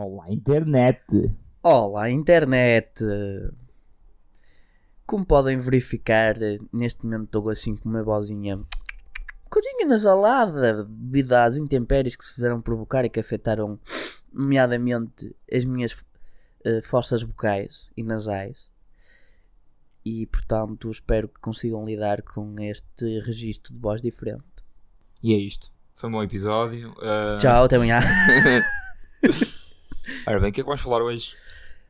Olá, internet. Olá, internet! Como podem verificar, neste momento estou assim com uma vozinha coisinha nasalada devido às intempéries que se fizeram provocar e que afetaram, nomeadamente, as minhas uh, fossas vocais e nasais. E portanto, espero que consigam lidar com este registro de voz diferente. E é isto. Foi um bom episódio. Uh... Tchau, até amanhã. Ora bem, o que é que vamos falar hoje?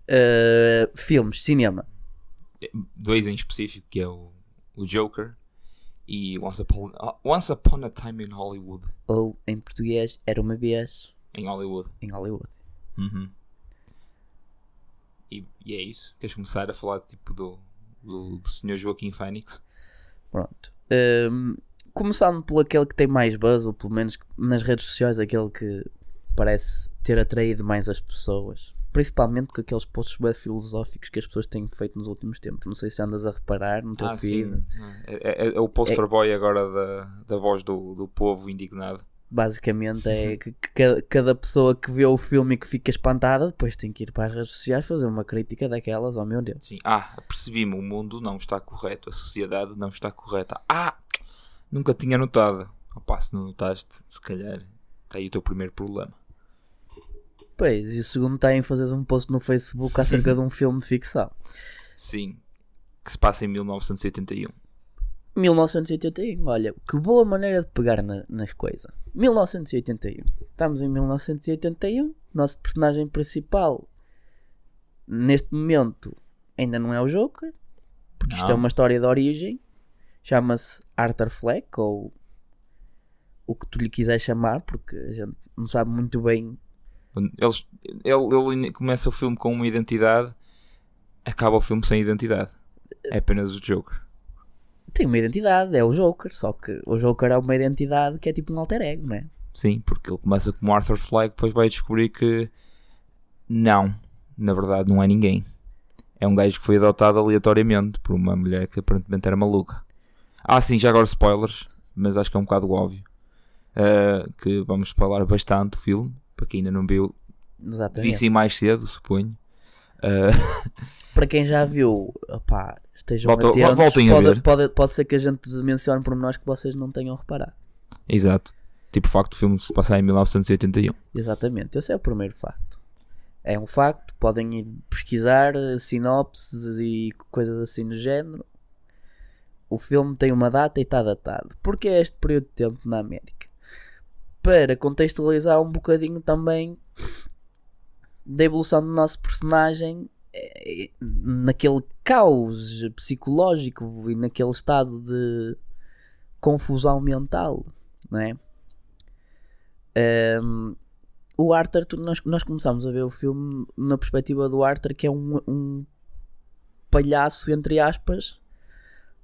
Uh, filmes, cinema. Dois em específico, que é o, o Joker e Once Upon, Once Upon a Time in Hollywood. Ou em português, Era uma vez em Hollywood. Em Hollywood. Uhum. E, e, é isso. Queres começar a falar tipo do, do, do Sr. Joaquim Phoenix? Pronto. Um, começando pelo aquele que tem mais buzz, ou pelo menos nas redes sociais, aquele que parece ter atraído mais as pessoas. Principalmente com aqueles posts bem filosóficos que as pessoas têm feito nos últimos tempos. Não sei se andas a reparar no teu ah, feed. É, é, é, o poster é, boy agora da, da voz do, do povo indignado. Basicamente é que, que cada pessoa que vê o filme e que fica espantada depois tem que ir para as redes sociais fazer uma crítica daquelas, oh meu Deus. Sim. Ah, percebi-me, o mundo não está correto, a sociedade não está correta. Ah, nunca tinha notado. Opa, se não notaste, se calhar está aí o teu primeiro problema. Pois, e o segundo está em fazer um post no Facebook acerca de um filme de ficção. Sim, que se passa em 1981. 1981, olha, que boa maneira de pegar na, nas coisas. 1981. Estamos em 1981. Nosso personagem principal, neste momento, ainda não é o Joker, porque não. isto é uma história de origem. Chama-se Arthur Fleck, ou o que tu lhe quiseres chamar, porque a gente não sabe muito bem eles, ele, ele começa o filme com uma identidade, acaba o filme sem identidade. É apenas o Joker. Tem uma identidade, é o Joker, só que o Joker é uma identidade que é tipo um alter ego, não é? Sim, porque ele começa como Arthur Fleck, depois vai descobrir que não, na verdade não é ninguém. É um gajo que foi adotado aleatoriamente por uma mulher que aparentemente era maluca. Ah, sim, já agora spoilers, mas acho que é um bocado óbvio. Uh, que vamos falar bastante o filme para quem ainda não viu, vi sim mais cedo, suponho. Uh... para quem já viu, opá, estejam Volta, atentos, voltem pode, a ver. Pode, pode ser que a gente mencione por nós que vocês não tenham reparado. Exato. Tipo o facto do filme se passar em 1981. Exatamente, esse é o primeiro facto. É um facto, podem ir pesquisar sinopses e coisas assim do género. O filme tem uma data e está datado. Porque é este período de tempo na América? Para contextualizar um bocadinho também da evolução do nosso personagem eh, naquele caos psicológico e naquele estado de confusão mental, não é? Um, o Arthur, nós, nós começamos a ver o filme na perspectiva do Arthur, que é um, um palhaço, entre aspas,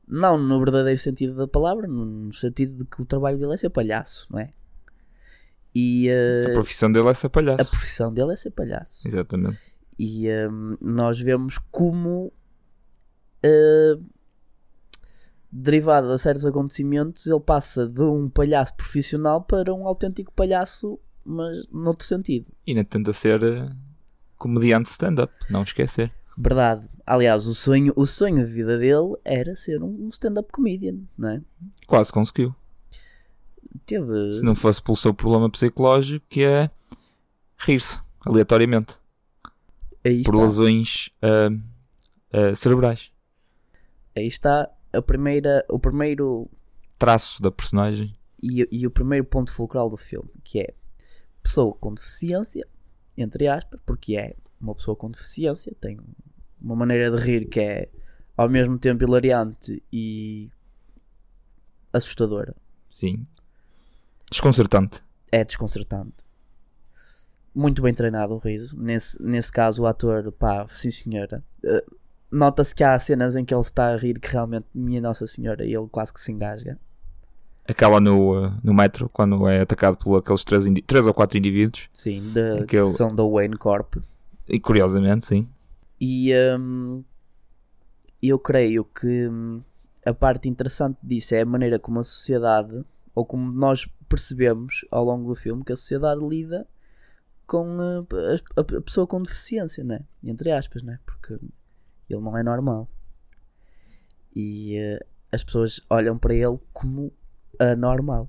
não no verdadeiro sentido da palavra, no sentido de que o trabalho dele é ser palhaço, não é? E, uh, a profissão dele é ser palhaço. A profissão dele é ser palhaço. Exatamente. E um, nós vemos como, uh, derivado a certos acontecimentos, ele passa de um palhaço profissional para um autêntico palhaço, mas noutro sentido. E ainda tenta ser comediante stand-up, não esquecer. Verdade. Aliás, o sonho, o sonho de vida dele era ser um stand-up comedian, não é? Quase conseguiu teve. Se não fosse pelo seu problema psicológico, que é rir-se aleatoriamente Aí por está. lesões uh, uh, cerebrais. Aí está a primeira, o primeiro traço da personagem e, e o primeiro ponto fulcral do filme, que é pessoa com deficiência, entre aspas, porque é uma pessoa com deficiência, tem uma maneira de rir que é ao mesmo tempo hilariante e assustadora. Sim. Desconcertante. É desconcertante. Muito bem treinado o riso. Nesse, nesse caso, o ator, pá, sim senhora. Uh, Nota-se que há cenas em que ele está a rir que realmente, minha Nossa Senhora, ele quase que se engasga. Aquela no, uh, no metro, quando é atacado por aqueles três, três ou quatro indivíduos. Sim, de, que são da Wayne Corp. E curiosamente, sim. E um, eu creio que hum, a parte interessante disso é a maneira como a sociedade, ou como nós percebemos ao longo do filme que a sociedade lida com uh, a, a, pessoa com deficiência, né? Entre aspas, né? Porque ele não é normal. E uh, as pessoas olham para ele como anormal.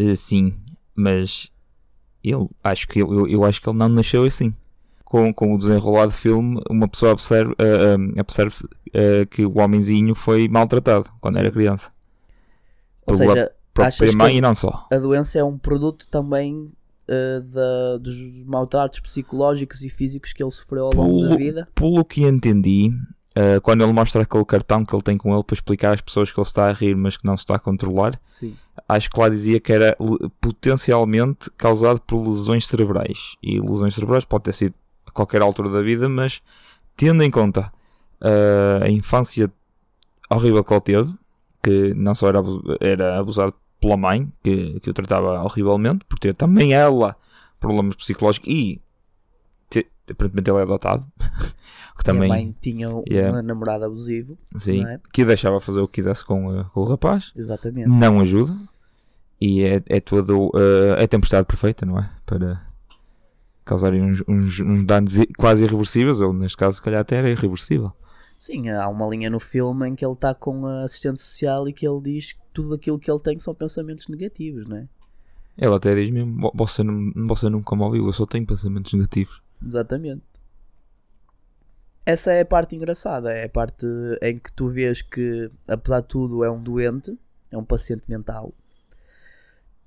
Uh, sim, mas ele, acho que eu, eu acho que ele não nasceu assim. Com, com o desenrolar do filme, uma pessoa observa, uh, observa que o homenzinho foi maltratado quando sim. era criança. Ou seja, própria mãe e não só. A doença é um produto também uh, da, dos maltratos psicológicos e físicos que ele sofreu ao longo pelo, da vida? Pelo que entendi, uh, quando ele mostra aquele cartão que ele tem com ele para explicar às pessoas que ele está a rir, mas que não se está a controlar, Sim. acho que lá dizia que era potencialmente causado por lesões cerebrais. E lesões cerebrais pode ter sido a qualquer altura da vida, mas tendo em conta uh, a infância horrível que ele teve, que não só era, era abusado pela mãe, que, que o tratava horrivelmente, por ter também ela problemas psicológicos e aparentemente ele é adotado. que também, a mãe tinha yeah. namorado abusivo. Sim, é? que deixava fazer o que quisesse com, uh, com o rapaz. Exatamente. Não ajuda. E é, é todo. Uh, é tempestade perfeita, não é? Para causarem uns, uns, uns danos quase irreversíveis, ou neste caso, se calhar até era irreversível. Sim, há uma linha no filme em que ele está com a assistente social e que ele diz que tudo aquilo que ele tem são pensamentos negativos, não é? Ele até diz mesmo: você, não, você nunca me ouviu, eu só tenho pensamentos negativos. Exatamente. Essa é a parte engraçada, é a parte em que tu vês que, apesar de tudo, é um doente, é um paciente mental.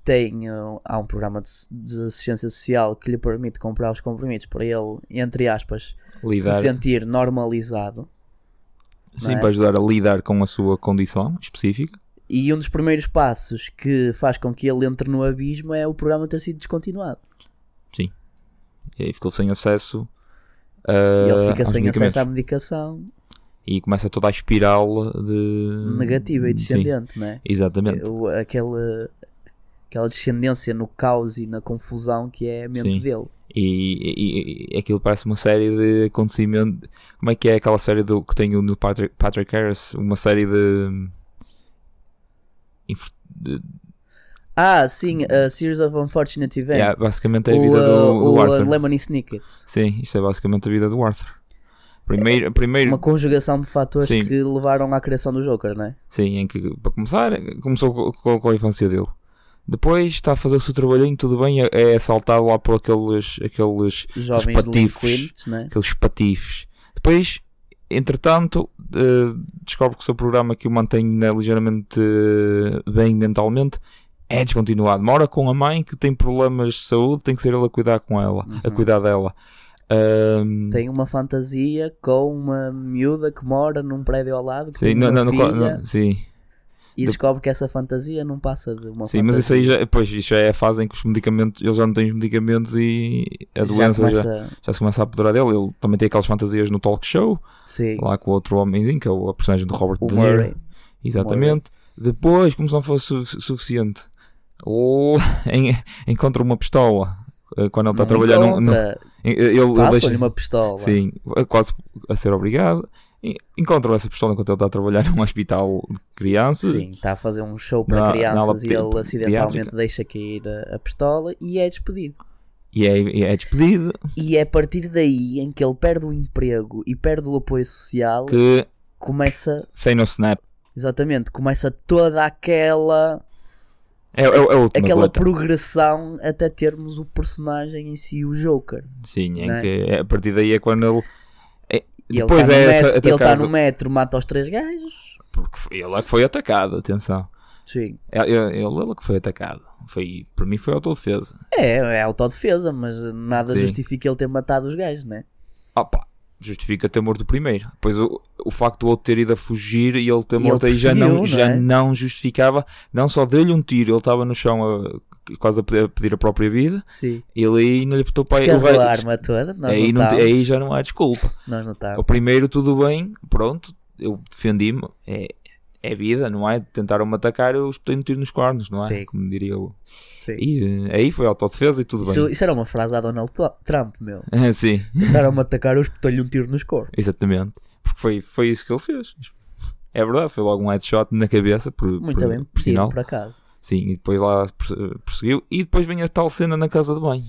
Tem, há um programa de, de, assistência social que lhe permite comprar os compromissos para ele, entre aspas, Lidar. se sentir normalizado. Sim, é? para ajudar a lidar com a sua condição específica. E um dos primeiros passos que faz com que ele entre no abismo é o programa ter sido descontinuado. Sim. E aí ficou sem acesso. E ele fica sem acesso à medicação. E começa toda a espiral de. Negativa e descendente, Sim, não é? Exatamente. O, aquela, aquela descendência no caos e na confusão que é a mente Sim. dele. E, e, e, aquilo parece uma série de acontecimentos. Como é que é aquela série do, que tem o Neil Patrick, Patrick Harris? Uma série de. de ah, sim, a Series of Unfortunate Events. Yeah, basicamente é a vida o, do, do o, Arthur. O Lemony Snickets. Sim, isso é basicamente a vida do Arthur. Primeiro, primeiro... Uma conjugação de fatores sim. que levaram à criação do Joker, não é? Sim, em que, para começar, começou com, com a infância dele. Depois está a fazer o seu trabalhinho, tudo bem, é, é assaltado lá por aqueles, aqueles jovens patifes, né? aqueles patifes. Depois, entretanto, uh, descobre que o seu programa que o mantém né, ligeiramente uh, bem mentalmente é descontinuado. Mora com a mãe que tem problemas de saúde, tem que ser ele a cuidar com ela, uhum. a cuidar dela. Um... Tem uma fantasia com uma miúda que mora num prédio ao lado. Que sim, não, não, filha. não, sim e descobre que essa fantasia não passa de uma Sim, fantasia. mas isso aí já, pois, isso já é a fase em que os medicamentos, ele já não tem os medicamentos e a já doença começa... já, já, se começa a apoderar dele. Ele também tem aquelas fantasias no talk show, Sim. lá com o outro homenzinho, que é a personagem do Robert o De Niro. Exatamente. Depois, como se não fosse su suficiente, encontra uma pistola eh, quando ele está a trabalhar num, num, ele, ele deixa uma pistola. Sim, quase a ser obrigado encontram essa pistola enquanto ele está a trabalhar num hospital de crianças. Sim, está a fazer um show para na, crianças na e ele acidentalmente deixa cair a, a, pistola e é despedido. E é, e é despedido. E é a partir daí em que ele perde o emprego e perde o apoio social que começa. Sem no snap. Exatamente, começa toda aquela. É, é, é aquela progressão até termos o personagem em si, o Joker. Sim, é? que é, a partir daí é quando ele e Depois ele está é no, metro, ele tá no metro, mata os três gajos. Porque foi ele é que foi atacado, atenção. Sim. É, é, ele, ele, que foi atacado. Foi, para mim foi autodefesa. É, é autodefesa, mas nada Sim. justifica ele ter matado os gajos, né? Opa, justifica ter morto primeiro. Pois o, o facto do outro ter ido a fugir e ele ter morto aí já não, não já é? não justificava, não só deu-lhe um tiro, ele estava no chão a, quase a pedir, a própria vida. Sim. Ele aí não lhe botou para o a arma toda. Nós aí, não, aí já não há desculpa. Nós O primeiro, tudo bem, pronto, eu defendi-me. É, é vida, não é? Tentaram-me atacar, eu espetei um tiro nos cornos, não é? Sim. Como diria eu. Sim. E aí foi autodefesa e tudo isso, bem. Isso era uma frase a Donald Trump, meu. Sim. Tentaram-me atacar, eu espetei-lhe um tiro nos cornos. Exatamente. Porque foi, foi isso que ele fez. É verdade, foi logo um headshot na cabeça. Por, Muito por, bem, por sinal. por acaso. Sim, e depois lá prosseguiu. E depois vem a tal cena na casa de banho.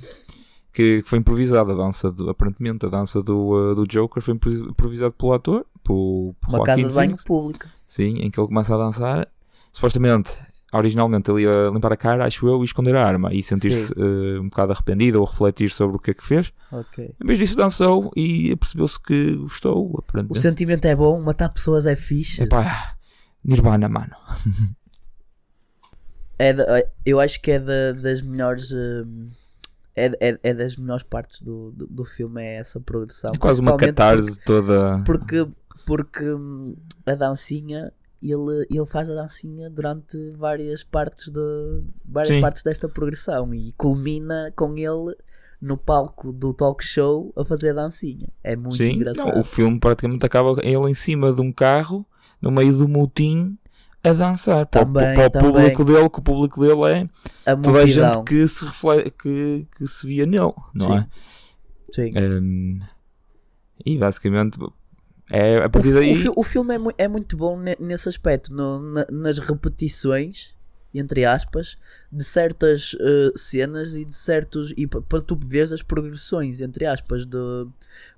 que, que foi improvisada a dança, do, aparentemente, a dança do, uh, do Joker foi impro- improvisado pelo ator, por, Uma Joaquin casa de banho Phoenix. pública. Sim, em que ele começa a dançar. Supostamente, originalmente ele ia limpar a cara, acho eu, e esconder a arma e sentir-se eh, um bocado arrependido ou refletir sobre o que é que fez. Ok. Em vez disso, dançou e percebeu-se que gostou, O sentimento é bom, matar pessoas é fixe. Epá, Nirvana, mano. É da- eu acho que é da- das melhores. hum, É, é, é das melhores partes do, do, do filme, é essa progressão. É quase uma catarse toda. Porque, porque, porque hum, a dancinha, ele, ele faz a dancinha durante várias partes, de, várias Sim. partes desta progressão e culmina com ele no palco do talk show a fazer a dancinha. É muito Sim, engraçado. não, o filme praticamente acaba ele em cima de um carro, no meio do motim, a dançar. Para o- Também, para o, também. público dele, que o público dele é a toda a gente que se, reflete, que, que se via nele, não Sim. é? Sim. Um, e basicamente é a partir O, daí. fi- o filme é, mui- é muito bom ne- nesse aspecto, no- na- nas repetições, entre aspas, de certas eh, cenas e de certos. e pa- para tu veres as progressões, entre aspas, de.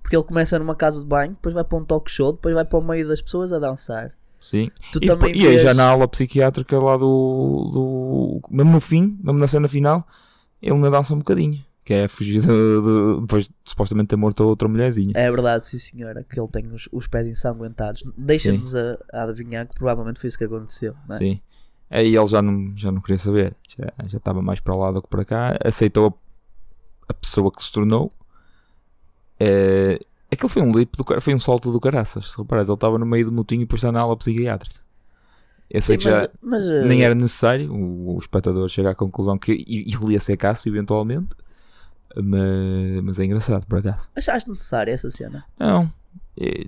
Porque ele começa numa casa de banho, depois vai para um talk show, depois vai para o meio das pessoas a dançar. Sim. Tu E, também e aí vês- já na aula psiquiátrica lá do, do. Mesmo no fim, mesmo na cena final, ele ainda dança um bocadinho. Que é fugir de, de- depois de supostamente ter morto a outra mulherzinha. É verdade, sim senhora, que ele tem os, os pés ensanguentados. Deixa-nos a, a adivinhar que provavelmente foi isso que aconteceu. Não é? Sim. Aí ele já não, já não queria saber. Já, já estava mais para lá do que para cá. Aceitou a, a pessoa que se tornou. É, aquilo foi um leap do cara, foi um salto do caraças. Se reparares, ele estava no meio do motinho e depois está na aula psiquiátrica. Eu sei Sim, que já mas, mas, eh, nem era necessário o, o espectador chegar à conclusão que ele ia ser caço eventualmente. Mas, mas é engraçado, por acaso. Achaste necessária essa cena? Não. É,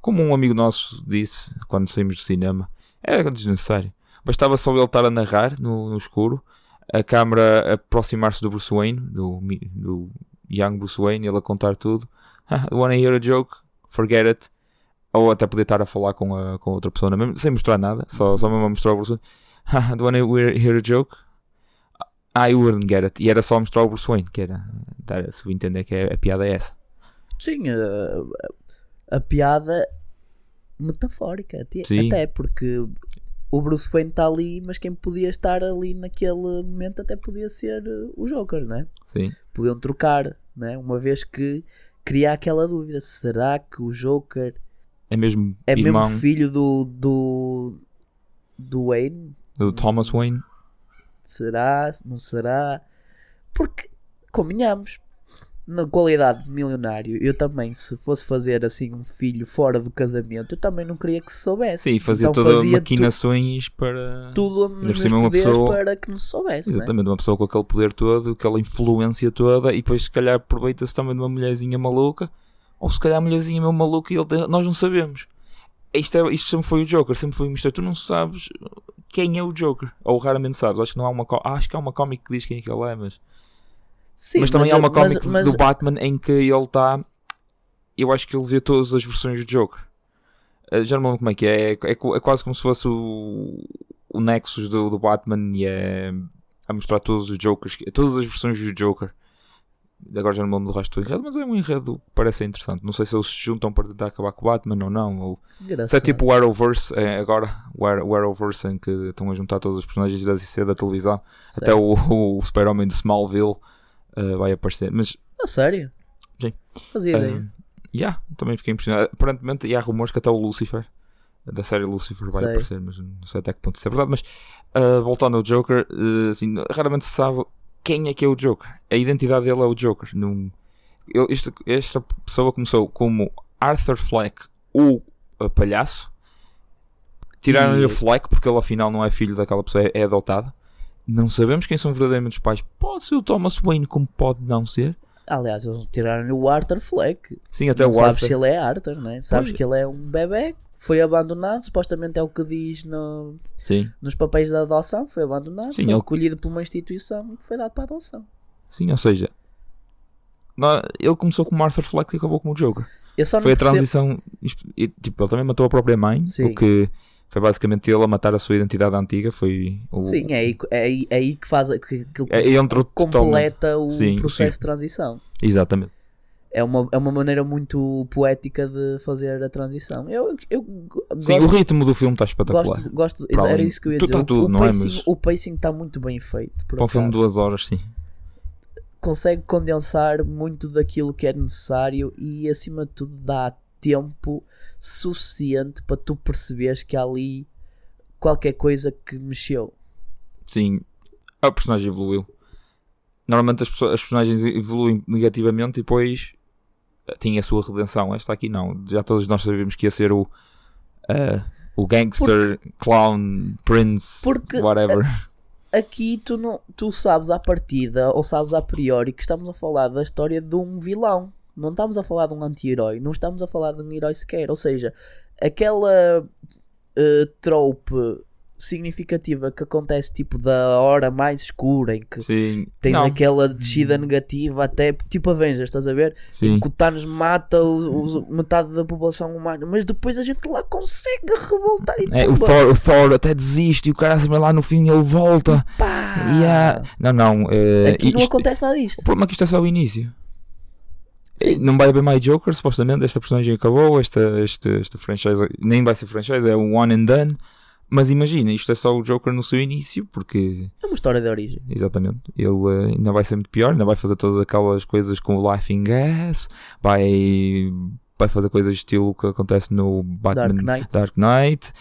como um amigo nosso disse quando saímos do cinema, era desnecessário. Bastava só ele estar a narrar no, no escuro, a câmara aproximar-se do Bruce Wayne, do, do Young Bruce Wayne, ele a contar tudo. Wanna hear a joke? Forget it. Ou até poder estar a falar com, a, com outra pessoa, na mesma- sem mostrar nada, só, só mesmo a mostrar o Bruce Wayne. Do wanna hear hear a joke? I wouldn't get it. E era só mostrar o Bruce Wayne, que era, dar- se eu entender que é, a piada é essa. Sim, a, a piada metafórica, até, até porque o Bruce Wayne está ali, mas quem podia estar ali naquele momento até podia ser uh, o Joker, né? Sim. Podiam trocar, né? Uma vez que cria aquela dúvida: será que o Joker É mesmo é irmão mesmo filho do, do, do Wayne? do Thomas Wayne. Será? Não será? Porque, convenhamos, na qualidade de milionário, eu também, se fosse fazer assim um filho fora do casamento, eu também não queria que se soubesse. Sim, fazia Então toda fazia maquinações para. tu- tudo nos meus uma pessoa- para que não se soubesse, né? Exatamente, uma pessoa com aquele poder todo, aquela influência toda, e depois se calhar aproveita-se também de uma mulherzinha maluca, ou se calhar a mulherzinha mesmo maluca e ele, nós não sabemos. Isto, é, isto sempre foi o Joker, sempre foi o mistério. Tu não sabes quem é o Joker, ou raramente sabes. Acho que não há uma, acho que há uma cómic que diz quem é que ele é, mas, Sim, mas também há uma mas- cómic mas- do Batman em que ele está. Eu acho que ele vê todas as versões do Joker. Uh, Já não me lembro como é que é. É, é é quase como se fosse o, o Nexus do, do Batman e é a mostrar todos os Jokers, todas as versões do Joker. Agora já não me lembro do resto do enredo, mas é um enredo que parece interessante. Não sei se eles se juntam para tentar acabar com o Batman ou não. Ou, se é tipo o Arrowverse, é, agora o Arrowverse em que estão a juntar todos os personagens da DC da televisão. Certo. Até o, o Super-Homem de Smallville uh, vai aparecer. Mas A sério? Sim. Fazia Uh, ideia. yeah, também fiquei impressionado. Aparentemente, e há rumores que até o Lucifer, da série Lucifer, vai Sei. aparecer, mas não sei até que ponto isso é verdade. Mas uh, voltando ao Joker, uh, assim, raramente se sabe quem é que é o Joker. A identidade dele é o Joker. Não, ele- este- esta pessoa começou como Arthur Fleck, o uh, palhaço. Tiraram-lhe o Fleck porque ele afinal não é filho daquela pessoa, é, é adotado. Não sabemos quem são verdadeiramente os pais. Pode ser o Thomas Wayne, como pode não ser. Aliás, eles tiraram-lhe o Arthur Fleck. Sim, até não o sabes Arthur. se ele é Arthur, né? Sabes Pois. que ele é um bebê, foi abandonado, supostamente é o que diz no, Sim. nos papéis da adoção, foi abandonado, Sim, foi ele- recolhido por uma instituição e foi dado para adoção. Sim, ou seja, ele começou como Arthur Fleck e acabou como Joker. Eu só Foi a percebo- transição. tipo, ele também matou a própria mãe, Sim. o que Foi basicamente ele a matar a sua identidade antiga. Foi o, Sim, é aí, é aí, é aí que faz que, que é, entre completa o Sim, processo sim. de transição. Exatamente. É uma, é uma maneira muito poética de fazer a transição. Eu, eu go- Sim, o gosto, ritmo do filme está espetacular. gosto, gosto Para era isso que eu ia dizer. O- tudo, o, é? pacing, Mas- o pacing está muito bem feito. Para um filme de duas horas, sim. consegue condensar muito daquilo que é necessário e acima de tudo dá tempo suficiente para tu perceberes que há ali qualquer coisa que mexeu. Sim, a personagem evoluiu. Normalmente as, pessoas- as personagens evoluem negativamente e depois eh, tem a sua redenção. Esta aqui não. Já todos nós sabíamos que ia ser o, eh, o gangster, clown, prince, Porque- whatever. Aqui tu, não, tu sabes à partida ou sabes a priori que estamos a falar da história de um vilão. Não estamos a falar de um anti-herói, não estamos a falar de um herói sequer. Ou seja, aquela eh, trope significativa que acontece tipo da hora mais escura em que Sim, Tens não, aquela descida negativa até tipo Avengers, estás a ver? sim. Que o Thanos mata os- os- metade da população humana, mas depois a gente lá consegue revoltar e É, o. Thor, o Thor até desiste e o cara lá no fim ele volta. Pá! Yeah. Não, não. eh, Aqui não isto- acontece nada O disto. problema é que isto é só o início. Sim. Não vai haver mais Joker, supostamente. Esta personagem acabou. Esta, este, esta franchise nem vai ser franchise, é um one and done. Mas imagina, isto é só o Joker no seu início, porque É uma história de origem. exatamente ele eh, ainda vai ser muito pior. Ainda vai fazer todas aquelas coisas com o Laughing Gas, vai, vai fazer coisas estilo que acontece no Batman Dark Knight. Dark Knight.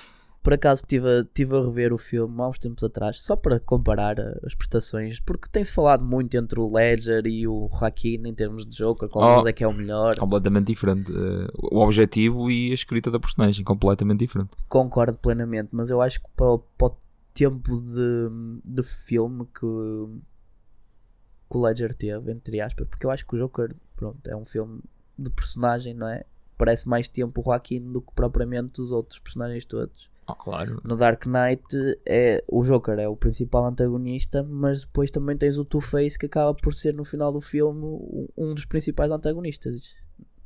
Por acaso estive a, tive a rever o filme há uns tempos atrás, só para comparar uh, as prestações, porque tem-se falado muito entre o Ledger e o Joaquin em termos de Joker, qual Oh. é que é o melhor. completamente diferente. Eh, o objetivo e a escrita da personagem, completamente diferente. concordo plenamente, mas eu acho que para o, para o tempo de, de filme que, que o Ledger teve, entre aspas, porque eu acho que o Joker, pronto, é um filme de personagem, não é? Parece mais tempo o Joaquim do que propriamente os outros personagens todos. Ah, claro. No Dark Knight, é, o Joker é o principal antagonista, mas depois também tens o Two-Face que acaba por ser no final do filme um- dos principais antagonistas.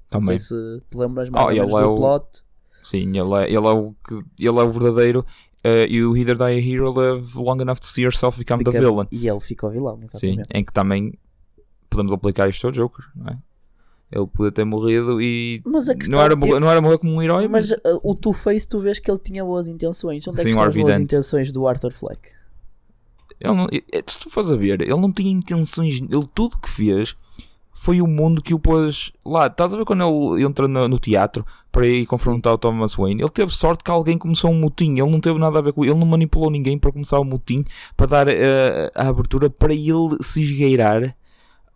Também. Não sei se te lembras mais Oh, ele é do o- plot. Sim, ele é, ele é, o, que, ele é o verdadeiro. Uh, you either die a hero live long enough to see yourself become the Fica- villain. E ele fica o vilão, Sim, exatamente. em que também podemos aplicar isto ao Joker, não é? Ele podia ter morrido e Mas a questão não, era, é- morrer- não era morrer como um herói, mas, Mas uh, o Two-Face, tu vês que ele tinha boas intenções. Onde é Sim, que estão as boas intenções do Arthur Fleck? ele não, se tu fores a ver, ele não tinha intenções, ele tudo que fez foi o mundo que o pôs lá. Estás a ver quando ele entra no, no teatro para ir Sim. confrontar o Thomas Wayne? Ele teve sorte que alguém começou um motim, ele não teve nada a ver com ele, não manipulou ninguém para começar o motim, para dar eh, a abertura para ele se esgueirar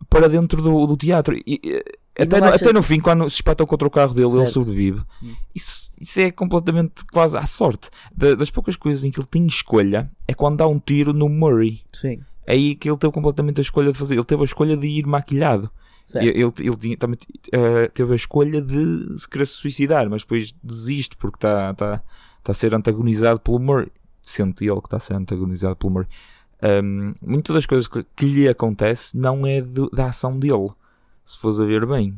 para dentro do, do teatro. E, eh, E até, não no, até no fim, quando se espetam contra o carro dele, ele Certo. sobrevive. Hum. Isso, isso é completamente quase à sorte. Da- das poucas coisas em que ele tem escolha é quando dá um tiro no Murray. Sim, Aí que ele teve completamente a escolha de fazer. Ele teve a escolha de ir maquilhado. Ele, ele, ele tinha, também eh, teve a escolha de se querer se suicidar, mas depois desiste porque está tá, tá a ser antagonizado pelo Murray. Sente ele que está a ser antagonizado pelo Murray. Um, muitas das coisas que, que lhe acontece não é da ação dele, se fores a ver bem.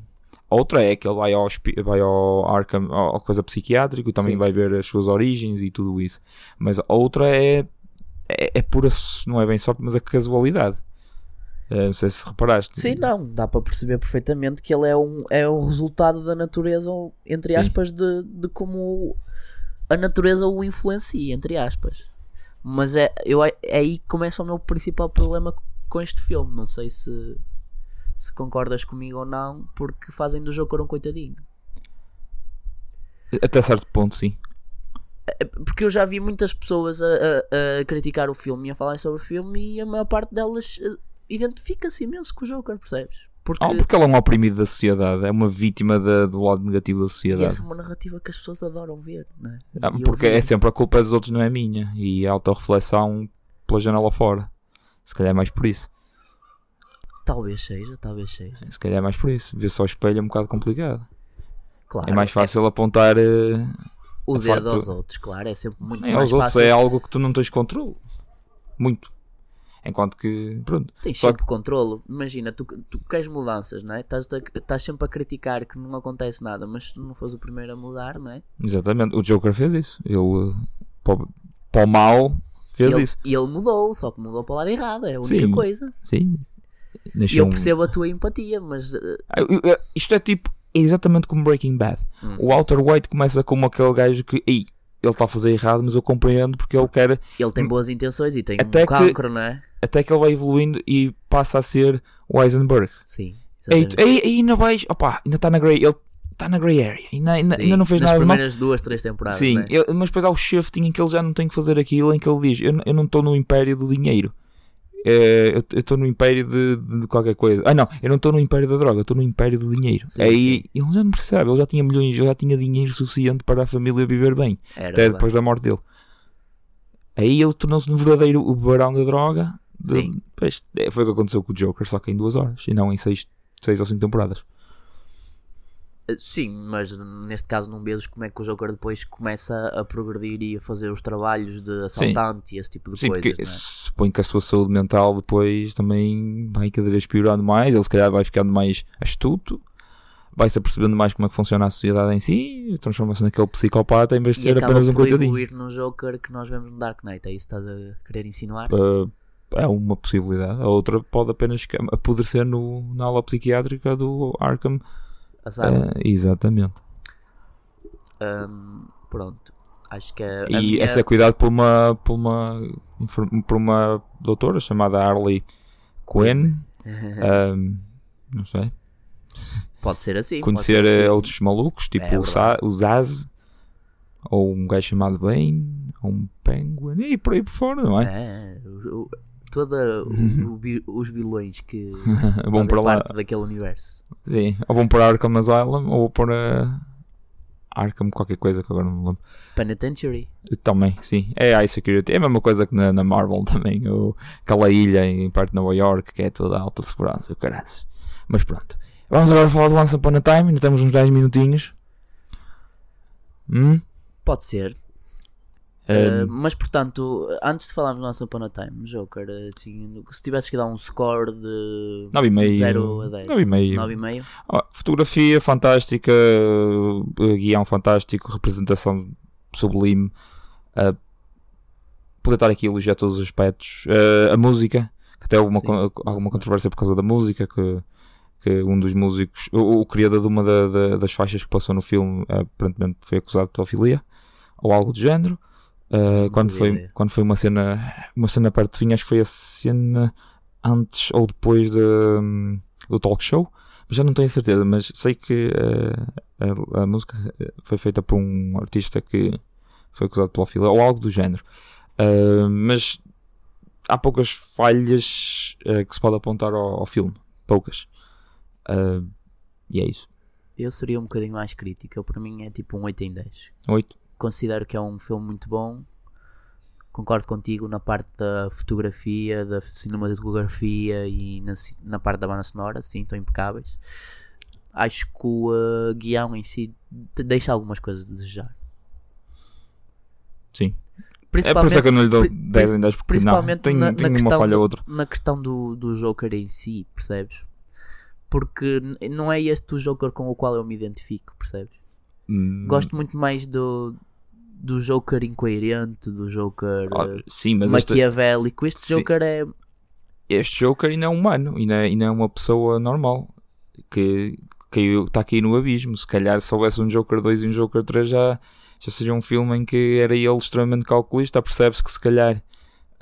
Outra é que ele vai ao, vai ao Arkham, ao, coisa psiquiátrico, e também Sim. vai ver as suas origens e tudo isso. Mas a outra é, é, é pura, não é bem sorte, mas a casualidade. Eh, não sei se reparaste. Sim, não, dá para perceber perfeitamente que ele é um, é um resultado da natureza, entre Sim. aspas, de, de como a natureza o influencia, entre aspas. Mas é, eu, é aí que começa o meu principal problema com este filme. Não sei se, se concordas comigo ou não, porque fazem do Joker um coitadinho. Até certo ponto, sim. Porque eu já vi muitas pessoas a, a- a criticar o filme e a falar sobre o filme e a maior parte delas eh, identifica-se imenso com o Joker, percebes? Porque, Ah, porque ele é um oprimido da sociedade, é uma vítima da- do lado negativo da e sociedade. essa é uma narrativa que as pessoas adoram ver, não é? Ah, E porque vi- é sempre a culpa dos outros, não é minha. E a autorreflexão pela janela fora. Se calhar é mais por isso. Talvez seja, talvez seja. Se calhar é mais por isso. Ver só o espelho é um bocado complicado. Claro, é mais fácil apontar eh, o dedo aos outros, claro, é sempre muito nem mais aos outros. fácil. É algo que tu não tens controle. Muito. Enquanto que, pronto. Tens Só sempre controlo. Imagina, tu, tu queres mudanças, não é? Estás, a- estás sempre a criticar que não acontece nada, mas tu não fores o primeiro a mudar, não é? Exatamente. O Joker fez isso. Ele eh, para, o- para o mal, fez ele, isso. e ele mudou, só que mudou para o lado errado, é a única Sim. coisa. Sim. E Nasceu eu um- percebo a tua empatia, mas eh, Ah, Isto é tipo, é exatamente como Breaking Bad. Hum. O Walter White começa como aquele gajo que, "Ei, ele está a fazer errado, mas eu compreendo porque ele quer, ele tem boas intenções e tem Até um que- cancro, não é? até que ele vai evoluindo e passa a ser o Eisenberg. Sim. Ei, ainda vais, opá, ainda está na grey, ele está na grey area, ainda, ainda, ainda não fez Nas nada mal. primeiras duas, três temporadas, Sim, né? ele- mas depois há o shifting em que ele já não tem que fazer aquilo, em que ele diz: Eu, eu não estou no império do dinheiro, eu eu estou no império de, de- qualquer coisa. Ah, não, eu não estou no império da droga, eu estou no império do dinheiro. Sim, Aí ele já não precisava, ele já tinha milhões, ele já tinha dinheiro suficiente para a família viver bem, Era até verdade. depois da morte dele. Aí ele tornou-se no verdadeiro o barão da droga. de- Sim. pois, é, foi o que aconteceu com o Joker, só que em duas horas, e não em seis, seis ou cinco temporadas. Eh, Sim, mas neste caso não vês como é que o Joker depois começa a progredir e a fazer os trabalhos de assaltante e esse tipo de Sim, coisas. porque não é? suponho que a sua saúde mental depois também vai cada vez piorando mais, ele se calhar vai ficando mais astuto, vai-se apercebendo mais como é que funciona a sociedade em si, e transforma-se naquele psicopata em vez de E ser apenas um coitadinho. evoluir no Joker que nós vemos no Dark Knight. É isso que estás a querer insinuar? Uh, é uma possibilidade. A outra pode apenas apodrecer no, na aula psiquiátrica do Arkham. Uh, exatamente. Hum, pronto. Acho que a, a E minha- essa é cuidado por uma, por uma, por uma doutora chamada Harley Quinn. Um, não sei. pode ser assim. conhecer ser eh, assim. outros malucos, tipo É o, Zaz, ou um gajo chamado Bane, ou um Penguin, e por aí por fora, não é? É, toda o- o vi- os vilões que vão para lá, parte daquele universo. sim, ou vão para Arkham Asylum, ou para Arkham qualquer coisa que agora não me lembro. Penitentiary. Também, sim, é a iSecurity, é a mesma coisa que na, na Marvel também, ou aquela ilha em parte de Nova York que é toda alta segurança, caralho. Mas pronto, vamos agora falar do Once Upon a Time, ainda temos uns 10 minutinhos. Hum? Pode ser. Um, Uh, mas portanto, antes de falarmos do nosso Upon Time, Joker, uh, assim, se tivesses que dar um score de 9,5. 0 a 10, 9,5. 9,5, Ah, fotografia fantástica, eh, guião fantástico, representação sublime. Uh, poder estar aqui a elogiar todos os aspectos. Eh, a música, que até alguma, Sim, alguma controvérsia por causa da música, que, que um dos músicos, o, o criador de uma da- da- das faixas que passou no filme, eh, aparentemente foi acusado de pedofilia, ou algo do género. Uh, quando, foi, ideia. quando foi uma cena uma cena perto de fim, acho que foi a cena antes ou depois de, hum, do talk show, mas já não tenho certeza, mas sei que uh, a, a música foi feita por um artista que foi acusado de pedofilia ou algo do género. Uh, mas há poucas falhas que se pode apontar ao, ao filme, poucas. E é isso. eu seria um bocadinho mais crítico. Eu, para mim, é tipo um 8 em 10. 8. Considero que é um filme muito bom. Concordo contigo na parte da fotografia, da cinematografia e na, na parte da banda sonora, sim, estão impecáveis. Acho que o uh, guião em si deixa algumas coisas a desejar. Sim. É por isso é que eu não lhe dou pri- 10 em 10 porque não, principalmente tem, na, tem na uma questão, falha do, ou outra. na questão do, do Joker em si, percebes? Porque não é este o Joker com o qual eu me identifico, percebes? Hum, Gosto muito mais do, do Joker incoerente, do Joker ah, eh, sim, mas este, maquiavélico. Este Sim. Joker é. este Joker ainda é humano, ainda, ainda é uma pessoa normal que caiu, está aqui no abismo. Se calhar se houvesse um Joker 2 e um Joker 3 já, já seria um filme em que era ele extremamente calculista. Percebe-se que se calhar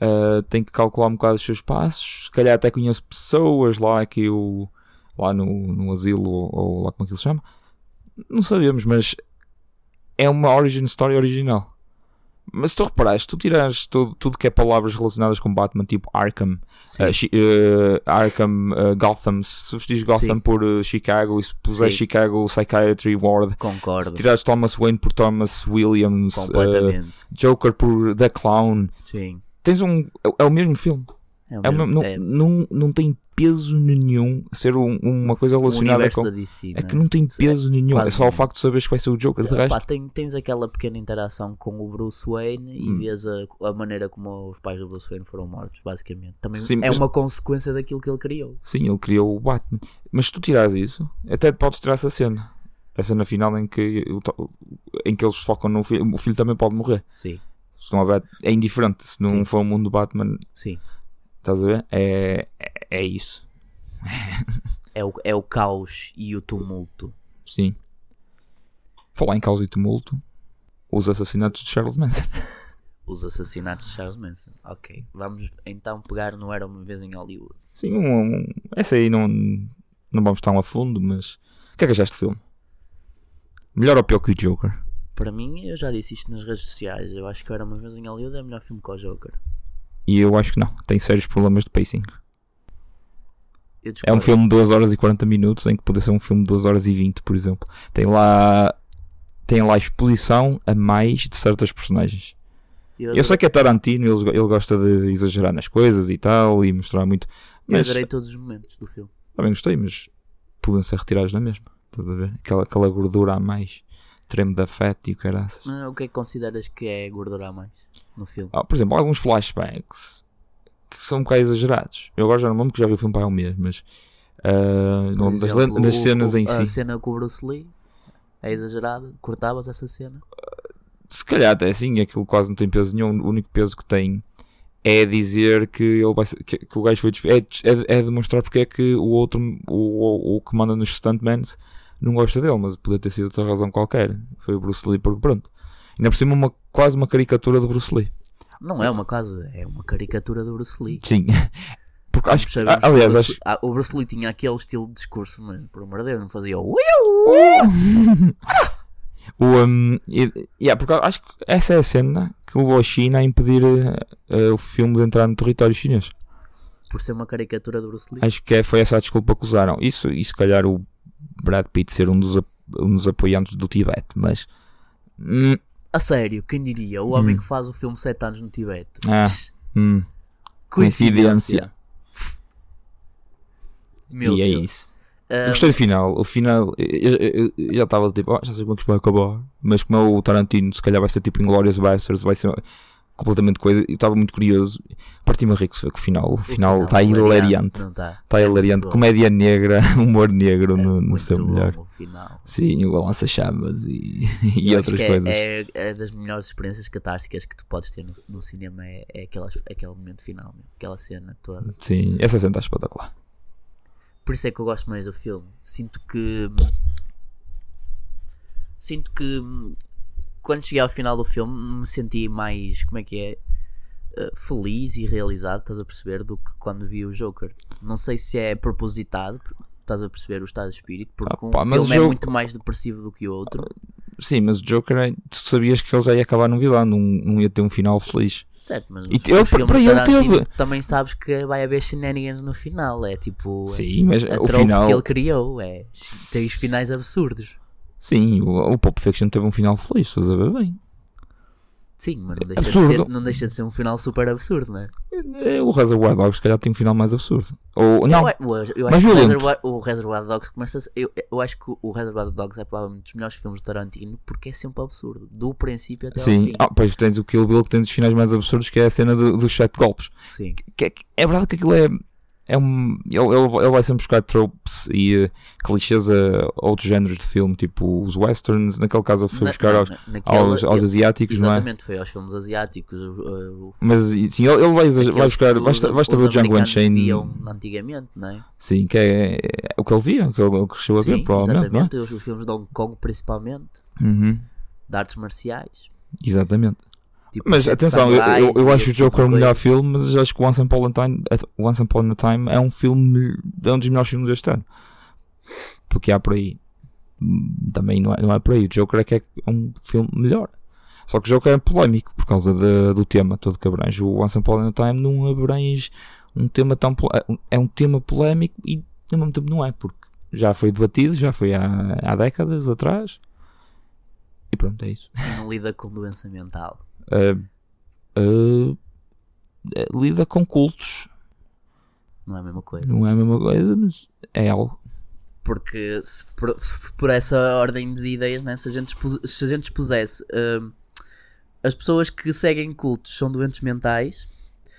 ah, tem que calcular um bocado os seus passos. Se calhar até conhece pessoas lá que o lá no, no asilo ou, ou lá como é que ele se chama. Não sabemos, mas é uma origin story original. Mas se tu reparares, se tu tirares tudo, tudo que é palavras relacionadas com Batman, tipo Arkham, Uh, uh, Arkham, uh, Gotham, se substituís Gotham Sim. por Chicago e se Sim. Chicago Psychiatry Ward, se concordo. tirares Thomas Wayne por Thomas Williams. Joker por The Clown, Sim. tens um. É, é o mesmo filme. É É mesmo- não, é não, não tem peso nenhum ser um- uma coisa relacionada com. DC, É que não tem peso nenhum. É só o facto de saberes que vai ser o Joker. De Pá, resto, tem- tens aquela pequena interação com o Bruce Wayne e Hum. vês a, a maneira como os pais do Bruce Wayne foram mortos, basicamente. Também Sim, é mas- uma consequência daquilo que ele criou. sim, ele criou o Batman. Mas se tu tirares isso, até podes tirar essa cena. A cena final em que, em que eles focam no filho. O filho também pode morrer. Sim. Se não houver, é indiferente. Se não Sim. for o mundo do Batman, Sim. Estás a ver? É, é, é isso. É o, é o caos e o tumulto. Sim. Falar em causa e tumulto, os assassinatos de Charles Manson. Os assassinatos de Charles Manson. Ok. Vamos então pegar no Era uma vez em Hollywood. Sim, um, um- essa aí não, não vamos tão a fundo, mas o que é que achaste do filme? Melhor ou pior que o Joker? Para mim, eu já disse isto nas redes sociais. Eu acho que Era uma vez em Hollywood é melhor filme que o Joker. E eu acho que não, tem sérios problemas de pacing. Eu É um filme de 2 horas e 40 minutos, em que poderia ser um filme de 2 horas e 20, por exemplo. Tem lá tem lá exposição a mais de certas personagens. Eu, Eu sei que é Tarantino, ele, ele gosta de exagerar nas coisas e tal, e mostrar muito. eu Mas adorei todos os momentos do filme. também gostei, mas podiam ser retirados na mesma. Estás a ver? Aquela, aquela gordura a mais, treme da fat e o caraças. Mas o que é que consideras que é gordura a mais no filme? Ah, por exemplo, alguns flashbacks que são um bocado exagerados. Eu agora já não lembro que já vi o filme para um mês, mas ah, não das, exemplo, das o- cenas o- em A si. cena com o Bruce Lee é exagerada. Cortavas essa cena? Se calhar até assim, aquilo quase não tem peso nenhum. O único peso que tem é dizer que, ele vai que, que o gajo foi despedido. É, é, é demonstrar porque é que o outro, o, o, o que manda nos Stuntmans, não gosta dele, mas podia ter sido outra razão qualquer. Foi o Bruce Lee, porque pronto. Ainda por cima, uma, quase uma caricatura do Bruce Lee. Não é uma casa, é uma caricatura do Bruce Lee. Sim. Porque acho que, aliás, o acho, Bruce, ah, o Bruce Lee tinha aquele estilo de discurso, mas por amor de Deus, não fazia o O, um, e- yeah, porque acho que essa é a cena que levou a China a impedir eh, o filme de entrar no território chinês. por ser uma caricatura do Bruce Lee. Acho que é- foi essa a desculpa que usaram. Isso, e se calhar o Brad Pitt ser um dos, um dos apoiantes do Tibete, mas. hum, A sério, quem diria? O homem Hum. que faz o filme 7 anos no Tibete. Ah. Hum, Coincidência. Meu e é Deus. isso. Ah, Eu gostei do final. O final, eu, eu- eu já estava tipo, "Ah, já sei como é que isto vai acabar. Mas como é o Tarantino, se calhar vai ser tipo Inglourious Basterds, vai ser completamente coisa. E estava muito curioso. Parti-me que se que o final, o final está hilariante. Está. Está hilariante. bom. Comédia negra, humor negro no, no Muito seu melhor. final. Sim, o lança-chamas e, e Eu outras é- coisas. É, é das melhores experiências catárticas que tu podes ter no, no cinema. É, é aquelas, aquele momento final, aquela cena toda. Sim, essa cena está espetacular. Por isso é que eu gosto mais do filme. Sinto que. Sinto que. Quando cheguei ao final do filme, me senti mais. Como é que é? eh, feliz e realizado, estás a perceber? Do que quando vi o Joker. Não sei se é propositado, estás a perceber o estado de espírito, porque Ah, um pá, mas filme é muito mais depressivo do que o outro. Sim, mas o Joker, é- tu sabias que ele já ia acabar num vilão, não, não ia ter um final feliz. Certo, mas E filmes para ele teve. também sabes que vai haver shenanigans no final. É tipo. Sim, mas a o final. que ele criou. É, tem os finais absurdos. Sim, o, o Pulp Fiction teve um final feliz, estás a ver bem. Sim, mas não deixa, de ser, não deixa de ser um final super absurdo, não é? É, O Reservoir Dogs, se calhar, tem um final mais absurdo. Ou não, Eu, eu, eu mais acho que o violento. Reservoir, o Reservoir Dogs começa a ser, eu, eu acho que o Reservoir Dogs é provavelmente um dos melhores filmes de Tarantino porque é sempre absurdo, do princípio até ao sim. fim. Ah, pois tens o Kill Bill que tem os finais mais absurdos, que é a cena do- dos sete golpes. Sim. Que é, é verdade que aquilo é. É um, ele, ele, ele vai sempre buscar tropes e eh, clichês a outros géneros de filme, tipo os westerns. Naquele caso, ele foi Na- buscar aos, naquela- aos, aos ele- asiáticos, não é? Exatamente, foi aos filmes asiáticos. o- Mas sim, ele, ele vai, vai buscar. Basta, os- basta ver o Django Unchained. viam antigamente, não é? Sim, que é, é o que ele via, o que ele, cresceu a ver, provavelmente. É? exatamente. Os, os filmes de Hong Kong, principalmente, Uhum, de artes marciais. Exatamente. Tipo, Mas atenção, eu, eu, acho o tipo Joker de o melhor filme, mas acho que Once Upon a Time, Once Upon a Time é um filme, é um dos melhores filmes deste ano. Porque há por aí. hum, Também não é, não é por aí. O Joker é que é um filme melhor. Só que o Joker é polémico por causa de- do tema todo que abrange. O Once Upon a Time não abrange um tema tão. pol- É um tema polémico e ao mesmo tempo não é, porque já foi debatido, já foi há, há décadas atrás. E pronto, é isso. Não lida com doença mental. Uh, uh, lida com cultos. Não é a mesma coisa. Não é a mesma coisa, mas é algo. Porque se por, se por essa ordem de ideias, né, se, a gente se a gente expusesse hum, as pessoas que seguem cultos são doentes mentais,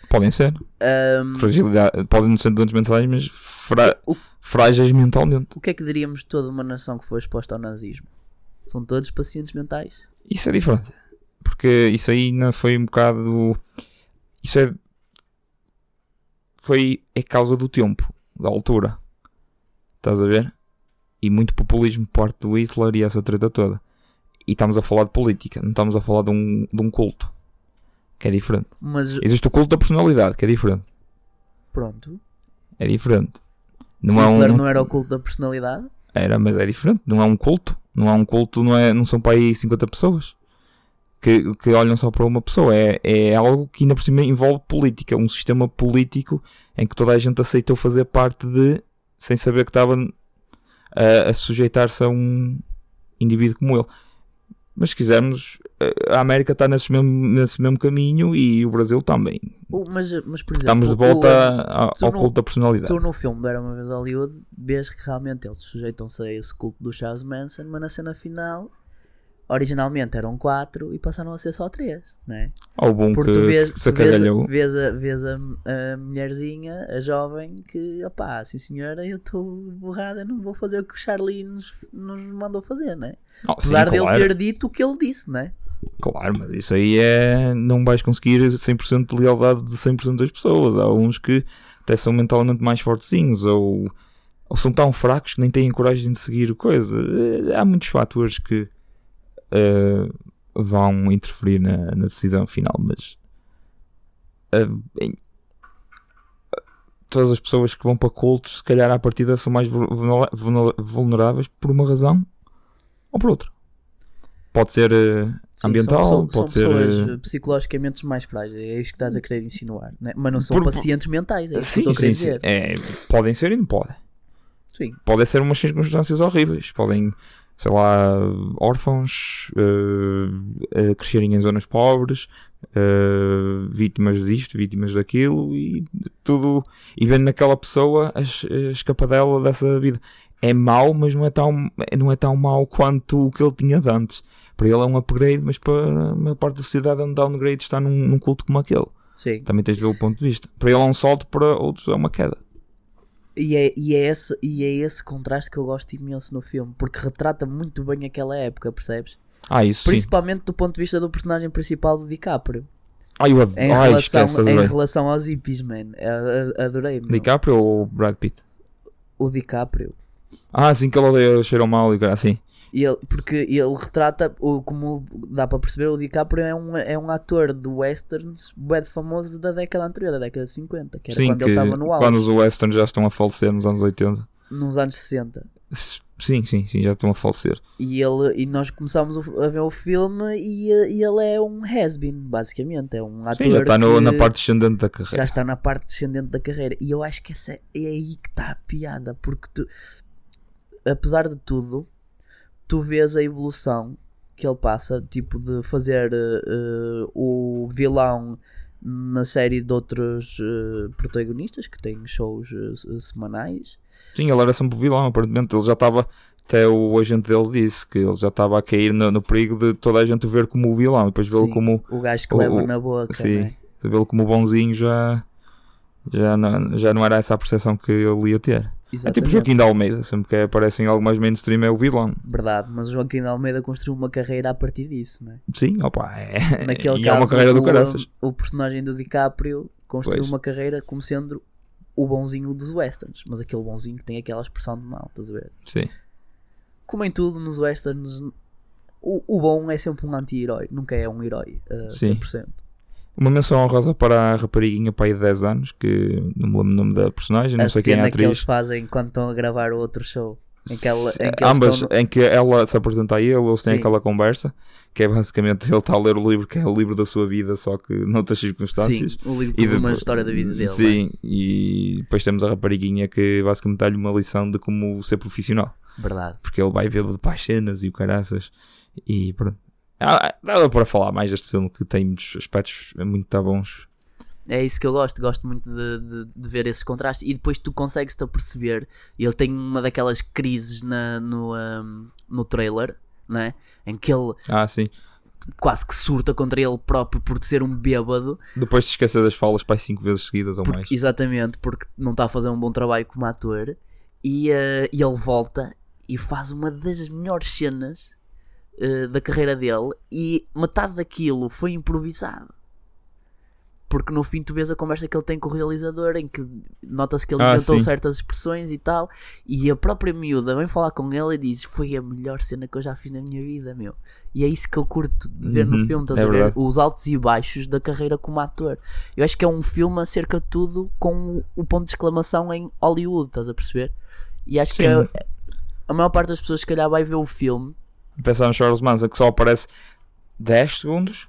Podem ser. hum, Fragilidade, podem não ser doentes mentais, mas fra- o, frágeis mentalmente. o que é que diríamos de toda uma nação que foi exposta ao nazismo? São todos pacientes mentais? Isso é diferente. Porque isso aí não foi um bocado. Isso é. Foi. É causa do tempo, da altura. Estás a ver? E muito populismo por parte do Hitler e essa treta toda. E estamos a falar de política, não estamos a falar de um, de um culto. Que é diferente. Mas Existe o culto da personalidade, que é diferente. pronto. É diferente. Não é Hitler um. não era o culto da personalidade? Era, mas é diferente. Não é um culto. Não é um culto, não, é, não são para aí 50 pessoas que, que olham só para uma pessoa. É, é algo que ainda por cima envolve política. Um sistema político em que toda a gente aceitou fazer parte de, sem saber que estava a, a sujeitar-se a um indivíduo como ele. Mas se quisermos, a América está nesse mesmo, nesse mesmo caminho e o Brasil também. O- mas, mas, por exemplo, Estamos de o- volta ao, tu ao não- culto da personalidade. Tu no filme Era Uma Vez Hollywood vês que realmente eles sujeitam-se a esse culto do Charles Manson, mas na cena final, originalmente eram quatro e passaram a ser só três, né? Ao bom Porque que, tu vês, que se vês, vês, a, vês a, a mulherzinha, a jovem, que, opá, sim senhora, eu estou borrada, não vou fazer o que o Charlie nos, nos mandou fazer, né? Oh, sim, Apesar dele claro. ter dito o que ele disse, né? Claro, mas isso aí é. Não vais conseguir 100% de lealdade de 100% das pessoas. Há uns que até são mentalmente mais fortezinhos ou, ou são tão fracos que nem têm coragem de seguir coisa. Eh, Há muitos fatores que eh, vão interferir na, na decisão final, mas. eh, em- todas as pessoas que vão para cultos, se calhar à partida, são mais vulneráveis por uma razão ou por outra. Pode ser eh, Sim, ambiental, são, pessoas- pode são ser. pessoas psicologicamente mais frágeis, é isto que estás a querer insinuar, né? mas não são Por- por- pacientes mentais, é isso Sim, que estou a sim, querer sim. dizer. É, podem ser e não podem. Sim. Podem ser umas circunstâncias horríveis. Podem, sei lá, órfãos, eh, eh, crescerem em zonas pobres, eh, vítimas disto, vítimas daquilo e tudo. E vendo naquela pessoa a, a escapadela dessa vida. É mau, mas não é, tão, não é tão mau quanto o que ele tinha de antes. Para ele é um upgrade, mas para a maior parte da sociedade é um downgrade estar num, num culto como aquele. Sim. Também tens de ver o ponto de vista. Para ele é um salto, para outros é uma queda. E é, e, é esse, e é esse contraste que eu gosto imenso no filme, porque retrata muito bem aquela época, percebes? Ah, isso sim. Principalmente do ponto de vista do personagem principal do DiCaprio. Ai, eu adoro. Em, Ai, relação, esquece, em relação aos hippies, man. Adorei. meu. DiCaprio ou Brad Pitt? O DiCaprio. Ah, sim, que ele odeia cheirou mal e assim. E ele, porque ele retrata, o, como dá para perceber, o DiCaprio é um, é um ator de westerns bem famoso da década anterior, da década de 50, que era Sim, quando que ele estava no auge, quando os westerns já estão a falecer nos anos 80. nos anos 60. S- Sim, sim, sim, já estão a falecer. E, ele, e nós começámos a ver o filme e, e ele é um has-been, basicamente. É um ator Sim, já está no- na parte descendente da já carreira. está na parte descendente da carreira. E eu acho que essa é aí que está a piada, porque tu, apesar de tudo, tu vês a evolução que ele passa, tipo de fazer eh, o vilão na série de outros eh, protagonistas que têm shows eh, semanais. Sim, ele era sempre o vilão, aparentemente. Ele já estava. Até o agente dele disse que ele já estava a cair no, no perigo de toda a gente o ver como o vilão e depois vê-lo como. o gajo que o- leva o- na boca. sim. né? Vê-lo como bonzinho já. Já não, já não era essa a percepção que ele ia ter. É tipo Exatamente. Joaquim de Almeida, sempre que aparece em algo mais mainstream é o vilão. Verdade, mas o Joaquim de Almeida construiu uma carreira a partir disso, né? Sim, opa, é, Naquele e caso, é uma carreira do o, caraças. o personagem do DiCaprio construiu Pois. uma carreira como sendo o bonzinho dos westerns, mas aquele bonzinho que tem aquela expressão de mal, estás a ver? Sim. Como em tudo nos westerns, o, o bom é sempre um anti-herói, nunca é um herói, uh, Sim. 100%. Uma menção honrosa para a rapariguinha pai de 10 anos, que não me lembro o nome da personagem, não a sei quem é a cena que eles atriz. fazem quando estão a gravar o outro show, em que, ela, em que Ambas, no- em que ela se apresenta a ele, eles têm Sim. aquela conversa, que é basicamente ele está a ler o livro, que é o livro da sua vida, só que noutras circunstâncias. Sim, o livro E de uma depois- história da vida dele. Sim, né? e depois temos a rapariguinha que basicamente dá-lhe uma lição de como ser profissional. Verdade. Porque ele vai ver de para as cenas e o caraças. E pronto. Dá para falar mais deste filme que tem muitos aspectos muito tá bons. É isso que eu gosto, gosto muito de, de, de ver esses contrastes e depois tu consegues-te a perceber. Ele tem uma daquelas crises na, no, ahm, no trailer, né? em que ele Ah, quase que surta contra ele próprio por ser um bêbado, Depois se esquecer das falas para aí 5 vezes seguidas ou porque- mais. exatamente porque não está a fazer um bom trabalho como ator, e, ah, e ele volta e faz uma das melhores cenas eh, da carreira dele e metade daquilo foi improvisado. Porque no fim tu vês a conversa que ele tem com o realizador em que nota-se que ele Ah, inventou sim. certas expressões e tal. E a própria miúda vem falar com ele e diz: Foi a melhor cena que eu já fiz na minha vida, meu. E é isso que eu curto de ver Uhum, no filme, estás é a ver? Os altos e baixos da carreira como ator. Eu acho que é um filme acerca de tudo com o- ponto de exclamação em Hollywood, estás a perceber? E acho que Sim. é- a maior parte das pessoas, se calhar, vai ver o filme. Pensar no Charles Manson que só aparece 10 segundos.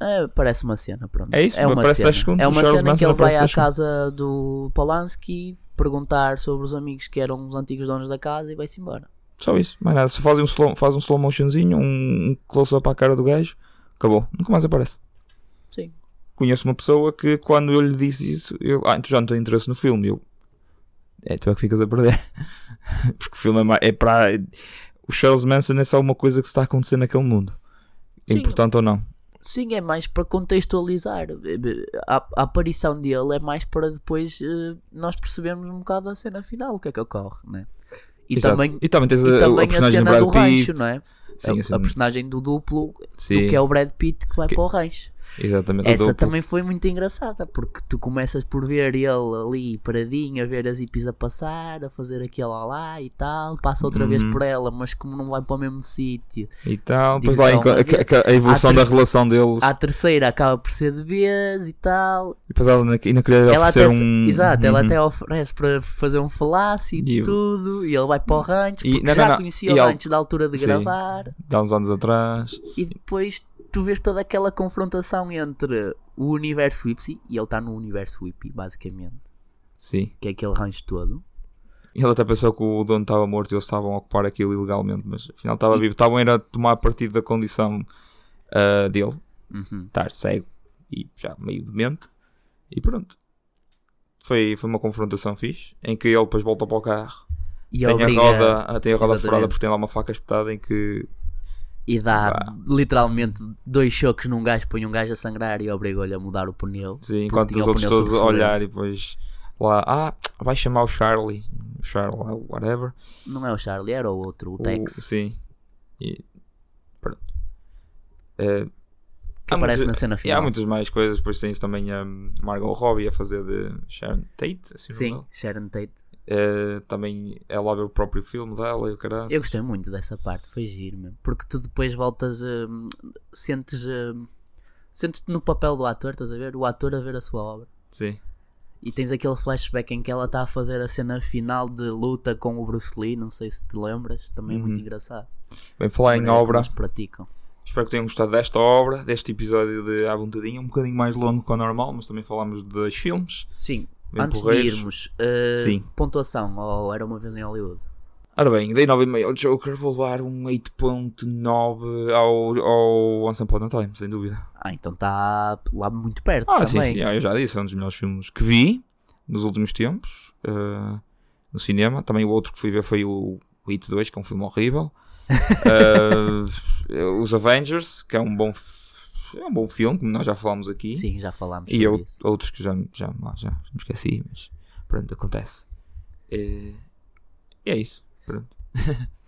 É, parece uma cena, pronto. É isso, uma parece cena. 10 segundos, É uma Charles cena em que Manson ele vai à 10 segundos. casa do Polanski perguntar sobre os amigos que eram os antigos donos da casa e vai-se embora. Só isso, mais nada. Se faz um slow, faz um slow motionzinho, um, close-up à cara do gajo, acabou. Nunca mais aparece. Sim. Conheço uma pessoa que quando eu lhe disse isso, eu, ah, tu já não tens interesse no filme. Eu, é, tu é que ficas a perder. Porque o filme é, é para. O Charles Manson é só uma coisa que está a acontecer naquele mundo. Sim. Importante ou não. Sim, é mais para contextualizar. A, a aparição dele é mais para depois eh, nós percebermos um bocado a cena final, o que é que ocorre, né? E Exato. também, e também tens e a, também a a, cena do Pitt. rancho, não é? Sim, a, assim, a personagem do duplo, sim, do que é o Brad Pitt que vai Que- para o rancho. exatamente. Essa duplo. também foi muito engraçada, porque tu começas por ver ele ali paradinho, a ver as hippies a passar, a fazer aquele lá e tal, passa outra vez Uhum. por ela, mas como não vai para o mesmo sítio. E tal. Depois lá a, a- a evolução da relação deles. A terceira acaba por ser de vez e tal. E depois ela ainda queria Ela oferecer até, um. exato, ela Uhum. até oferece para fazer um falácio e E tudo, e ele vai para o rancho, porque não, já não, não. conhecia o rancho da altura de Sim. gravar, Dá uns anos atrás. e depois tu vês toda aquela confrontação entre o universo hippie, e ele está no universo hippie, basicamente, Sim. que é aquele rancho todo. Ele até pensou que o dono estava morto e eles estavam a ocupar aquilo ilegalmente, mas afinal estava vivo. Estavam a ir a tomar partido da condição ah, dele, Uhum. estar cego e já meio demente. E pronto. Foi, foi uma confrontação fixe, em que ele depois volta para o carro. E tem, obriga- a roda, ah, tem a roda Exatamente. furada porque tem lá uma faca espetada em que E dá Pá. literalmente dois choques num gajo, põe um gajo a sangrar e obrigou-lhe a mudar o pneu. Sim, enquanto os outros todos a olhar e depois lá, ah, vai chamar o Charlie, o Charlie, whatever. Não é o Charlie, era o outro, o O- Tex, sim. E pronto. Eh, que aparece muitas- na cena e há final. muitas mais coisas, depois tens também a Margot Robbie a fazer de Sharon Tate, assim Sim, dela. Sharon Tate. Eh, também ela a ver o próprio filme dela e o caralho. Eu gostei muito dessa parte, foi giro mesmo. Porque tu depois voltas a. sentes. hum, Sentes-te no papel do ator, estás a ver? O ator a ver a sua obra. Sim. E tens aquele flashback em que ela está a fazer a cena final de luta com o Bruce Lee, não sei se te lembras, também é muito Uhum. engraçado. Bem, falar em obra, eles praticam. espero que tenham gostado desta obra, deste episódio de À Vontadinha, um bocadinho mais longo que o normal, mas também falámos dos filmes. Sim, antes porreiros. de irmos, uh, Sim. pontuação, ou era uma vez em Hollywood? Ora bem, dei 9,5 ao Joker, vou levar um 8.9 ao, ao Once Upon a Time, sem dúvida. Ah, então está lá muito perto Ah, sim, também. sim, eu já disse, é um dos melhores filmes que vi nos últimos tempos eh, no cinema. Também o outro que fui ver foi o, o It 2, que é um filme horrível. Eh, os Avengers, que é um bom, f- é um bom filme, como nós já falámos aqui. Sim, já falámos e eu- outros que já, já, já, já me esqueci, mas pronto, acontece. E é isso. Pronto.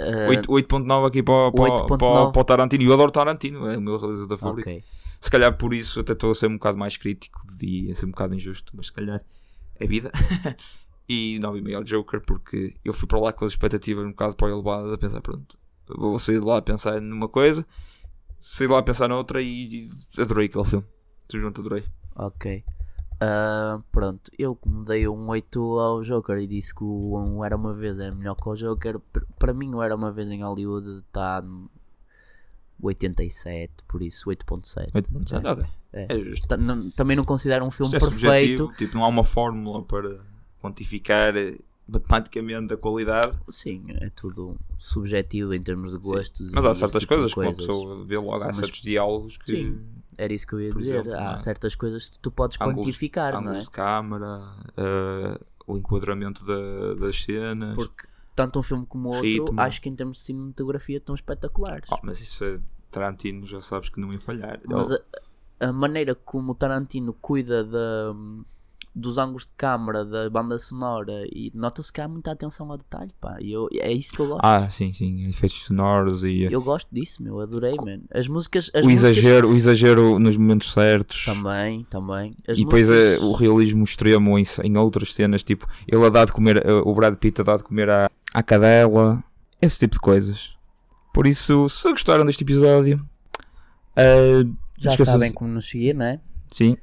Uh, 8 8.9 aqui para, para, 8.9. para, para o Tarantino. Eu adoro Tarantino, é o meu realizador favorito. ok. Se calhar por isso até estou a ser um bocado mais crítico e a ser um bocado injusto, mas se calhar é vida. e 9,5 ao Joker, porque eu fui para lá com as expectativas um bocado para elevadas, a pensar, pronto, vou sair de lá a pensar numa coisa, de lá pensar noutra e, e adorei aquele filme. Simplesmente adorei. Ok. Ah, pronto, eu como dei um 8 ao Joker e disse que o um Era Uma Vez é melhor que o Joker, para mim o Era Uma Vez em Hollywood está no 87, por isso 8.7. 8.7, ok. É. É justo. Não- Também não considero um filme é perfeito. tipo, não há uma fórmula para quantificar eh, matematicamente a qualidade. Sim, é tudo subjetivo em termos de gostos. Mas há certas tipo de coisas que uma pessoa vê logo, há Mas- certos diálogos que. Sim. Era isso que eu ia dizer. exemplo, há não é? certas coisas que tu podes Ângulos- quantificar, não ângulos é? de câmara, eh, o enquadramento da, das cenas. Porque tanto um filme como outro, Ritmo. acho que em termos de cinematografia estão espetaculares. Oh, mas isso é Tarantino, já sabes que não ia falhar. Mas Ele- a, a maneira como o Tarantino cuida da, dos ângulos de câmara, da banda sonora e nota-se que há muita atenção ao detalhe, pá. E eu, é isso que eu gosto. Ah, sim, sim. Efeitos sonoros e Eu gosto disso, meu. Adorei, man. As músicas. As o, músicas exagero, o exagero nos momentos certos. Também, também. As e depois é, músicas- o realismo extremo em, em outras cenas, tipo, ele a dar de comer, eh, o Brad Pitt a dar de comer à, à cadela, esse tipo de coisas. Por isso, se gostaram deste episódio, eh, Já sabem como nos seguir, não é? sim,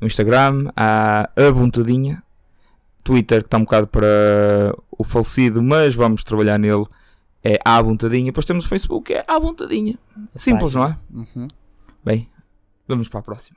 no Instagram, há a Buntadinha, Twitter, que está um bocado para o falecido, mas vamos trabalhar nele, é a Buntadinha. Depois temos o Facebook, é a Buntadinha. Simples, não é? Uhum. Bem, vamos para a próxima.